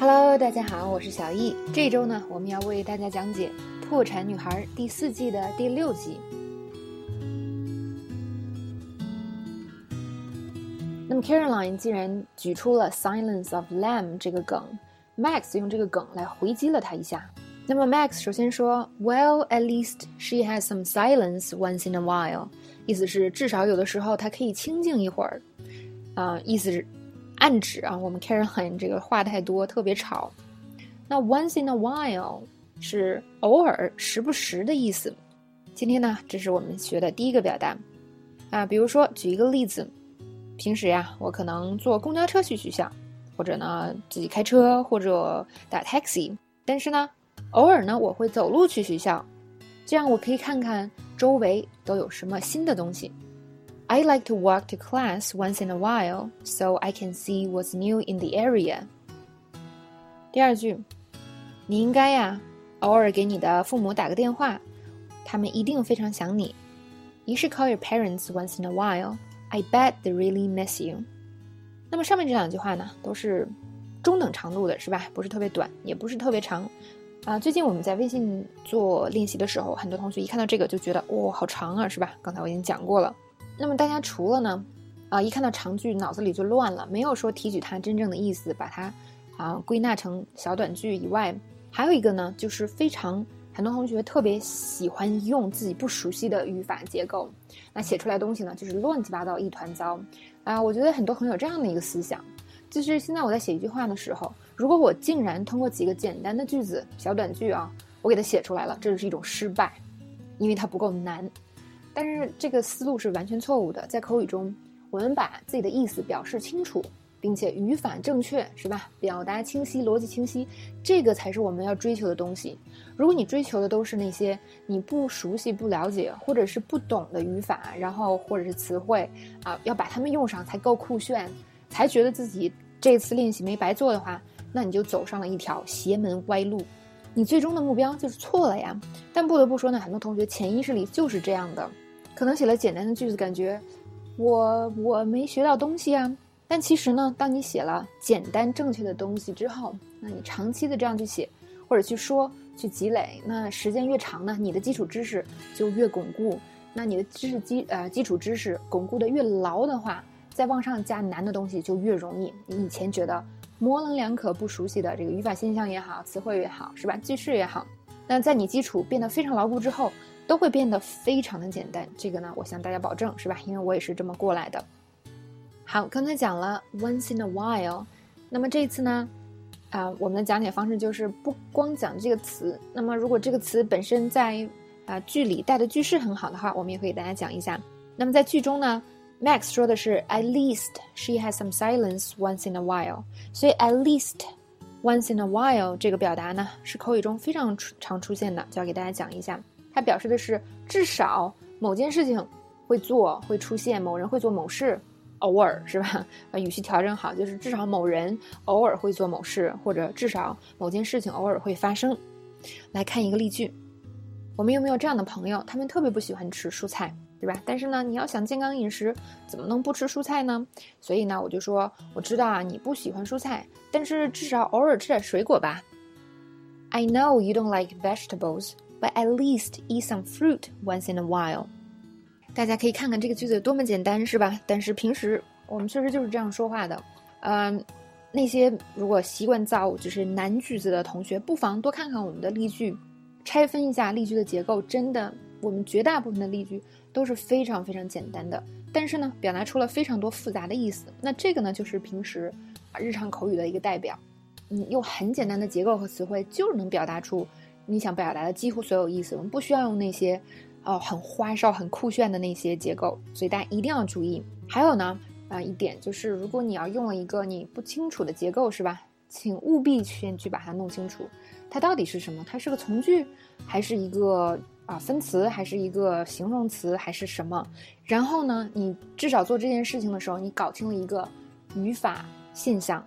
Hello，大家好，我是小易。这周呢，我们要为大家讲解《破产女孩》第四季的第六集。那么 Caroline 既然举出了 “Silence of Lamb” 这个梗，Max 用这个梗来回击了他一下。那么 Max 首先说：“Well, at least she has some silence once in a while。”意思是至少有的时候她可以清静一会儿。啊，意思是。暗指啊，我们 Caroline 这个话太多，特别吵。那 once in a while 是偶尔、时不时的意思。今天呢，这是我们学的第一个表达啊。比如说，举一个例子，平时呀，我可能坐公交车去学校，或者呢自己开车，或者打 taxi。但是呢，偶尔呢，我会走路去学校，这样我可以看看周围都有什么新的东西。I like to walk to class once in a while, so I can see what's new in the area. 第二句，你应该呀，偶尔给你的父母打个电话，他们一定非常想你。You should call your parents once in a while. I bet they really miss you. 那么上面这两句话呢，都是中等长度的，是吧？不是特别短，也不是特别长。啊，最近我们在微信做练习的时候，很多同学一看到这个就觉得，哇，好长啊，是吧？刚才我已经讲过了。那么大家除了呢，啊，一看到长句脑子里就乱了，没有说提取它真正的意思，把它啊归纳成小短句以外，还有一个呢，就是非常很多同学特别喜欢用自己不熟悉的语法结构，那写出来东西呢就是乱七八糟一团糟啊。我觉得很多朋友这样的一个思想，就是现在我在写一句话的时候，如果我竟然通过几个简单的句子小短句啊，我给它写出来了，这就是一种失败，因为它不够难。但是这个思路是完全错误的。在口语中，我们把自己的意思表示清楚，并且语法正确，是吧？表达清晰，逻辑清晰，这个才是我们要追求的东西。如果你追求的都是那些你不熟悉、不了解或者是不懂的语法，然后或者是词汇啊，要把它们用上才够酷炫，才觉得自己这次练习没白做的话，那你就走上了一条邪门歪路。你最终的目标就是错了呀。但不得不说呢，很多同学潜意识里就是这样的。可能写了简单的句子，感觉我我没学到东西啊。但其实呢，当你写了简单正确的东西之后，那你长期的这样去写，或者去说、去积累，那时间越长呢，你的基础知识就越巩固。那你的知识基呃基础知识巩固的越牢的话，再往上加难的东西就越容易。你以前觉得模棱两可、不熟悉的这个语法现象也好，词汇也好，是吧？句式也好，那在你基础变得非常牢固之后。都会变得非常的简单，这个呢，我向大家保证，是吧？因为我也是这么过来的。好，刚才讲了 once in a while，那么这次呢，啊，我们的讲解方式就是不光讲这个词，那么如果这个词本身在啊句里带的句式很好的话，我们也会给大家讲一下。那么在句中呢，Max 说的是 at least she has some silence once in a while，所以 at least once in a while 这个表达呢是口语中非常常出现的，就要给大家讲一下。它表示的是至少某件事情会做会出现，某人会做某事，偶尔是吧？把，语气调整好，就是至少某人偶尔会做某事，或者至少某件事情偶尔会发生。来看一个例句，我们有没有这样的朋友？他们特别不喜欢吃蔬菜，对吧？但是呢，你要想健康饮食，怎么能不吃蔬菜呢？所以呢，我就说我知道啊，你不喜欢蔬菜，但是至少偶尔吃点水果吧。I know you don't like vegetables. But at least eat some fruit once in a while。大家可以看看这个句子有多么简单，是吧？但是平时我们确实就是这样说话的。嗯，那些如果习惯造就是难句子的同学，不妨多看看我们的例句，拆分一下例句的结构。真的，我们绝大部分的例句都是非常非常简单的，但是呢，表达出了非常多复杂的意思。那这个呢，就是平时日常口语的一个代表。嗯，用很简单的结构和词汇，就能表达出。你想表达的几乎所有意思，我们不需要用那些，哦，很花哨、很酷炫的那些结构，所以大家一定要注意。还有呢，啊，一点就是，如果你要用了一个你不清楚的结构，是吧？请务必先去把它弄清楚，它到底是什么？它是个从句，还是一个啊分词，还是一个形容词，还是什么？然后呢，你至少做这件事情的时候，你搞清了一个语法现象，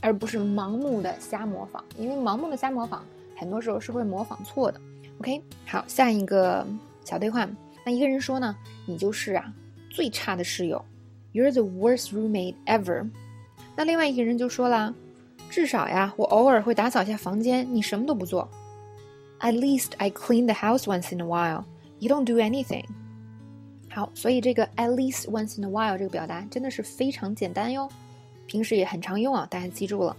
而不是盲目的瞎模仿，因为盲目的瞎模仿。很多时候是会模仿错的。OK，好，下一个小对话。那一个人说呢，你就是啊最差的室友，You're the worst roommate ever。那另外一个人就说了，至少呀，我偶尔会打扫一下房间，你什么都不做。At least I clean the house once in a while. You don't do anything. 好，所以这个 at least once in a while 这个表达真的是非常简单哟，平时也很常用啊，大家记住了。